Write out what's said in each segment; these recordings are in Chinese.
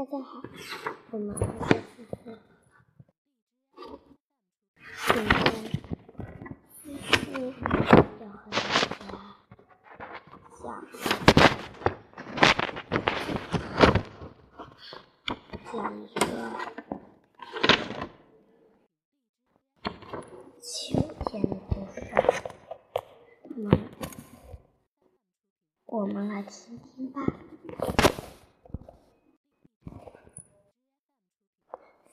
大家好，我们是四四。今天思思要和大家讲讲一个秋天的故事。那么，我们来听听吧。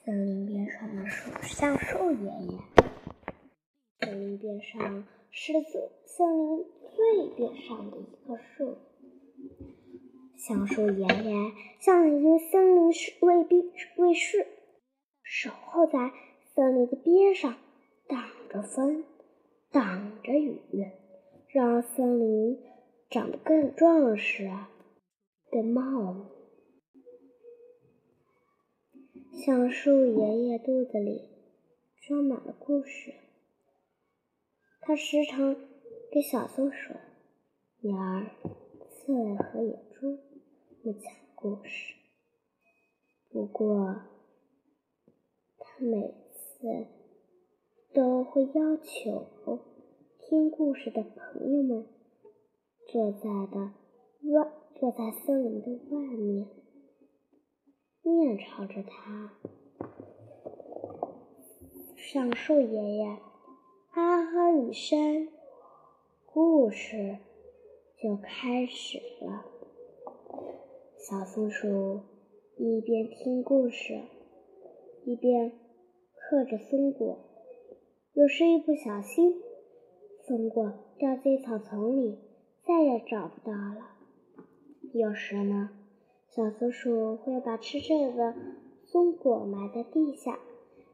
森林边上的树橡树爷爷，森林边上是森森林最边上的一棵树。橡树爷爷像一个森林卫兵卫士，守候在森林的边上，挡着风，挡着雨，让森林长得更壮实、更茂密。橡树爷爷肚子里装满了故事，他时常给小松鼠、鸟儿、刺猬和野猪们讲故事。不过，他每次都会要求听故事的朋友们坐在的外，坐在森林的外面。面朝着他，橡树爷爷啊哼一声，故事就开始了。小松鼠一边听故事，一边嗑着松果。有时一不小心，松果掉进草丛里，再也找不到了。有时呢。小松鼠会把吃剩的松果埋在地下，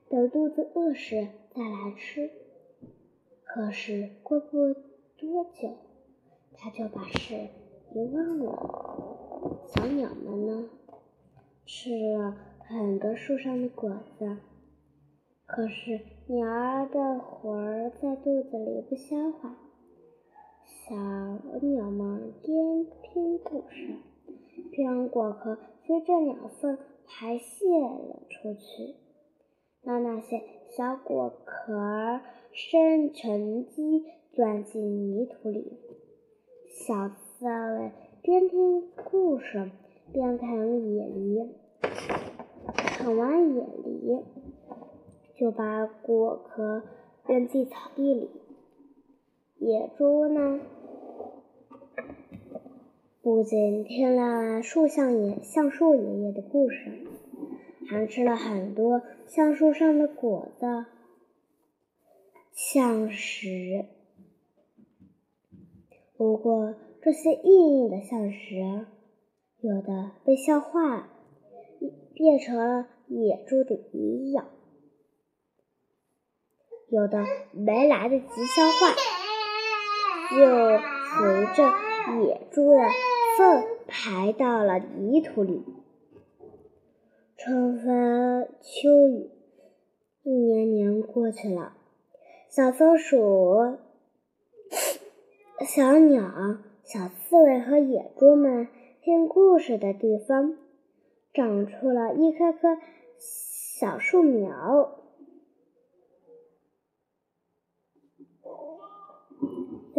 等肚子饿时再来吃。可是过不多久，它就把事遗忘了。小鸟们呢，吃了很多树上的果子，可是鸟儿的魂儿在肚子里不消化。小鸟们边听故事。让果壳随着鸟粪排泄了出去，让那些小果壳儿生沉积，钻进泥土里。小刺猬边听故事边啃野梨，啃完野梨就把果壳扔进草地里。野猪呢？不仅听了树橡爷橡树爷爷的故事，还吃了很多橡树上的果子、橡实。不过这些硬硬的橡实，有的被消化，变成了野猪的营养；有的没来得及消化，就随着野猪的。粪排到了泥土里。春风秋雨，一年年过去了。小松鼠、小鸟、小刺猬和野猪们听故事的地方，长出了一棵棵小树苗。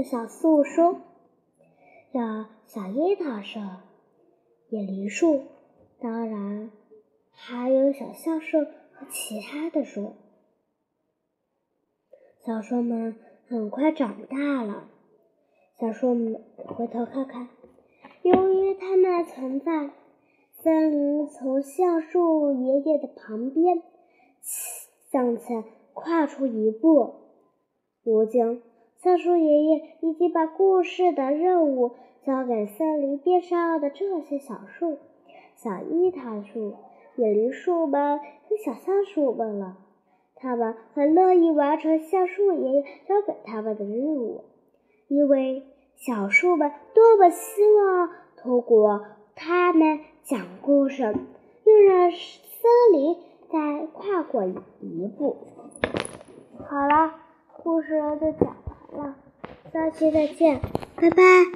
小树说。的小樱桃树、野梨树，当然还有小橡树和其他的树。小树们很快长大了。小树们回头看看，由于它们存在，森林从橡树爷爷的旁边向前跨出一步。如今，橡树爷爷已经把故事的任务交给森林边上的这些小树、小樱桃树、野梨树们和小橡树们了。他们很乐意完成橡树爷爷交给他们的任务，因为小树们多么希望通过他们讲故事，又让森林再跨过一步。好了，故事就讲。下期再见，拜拜。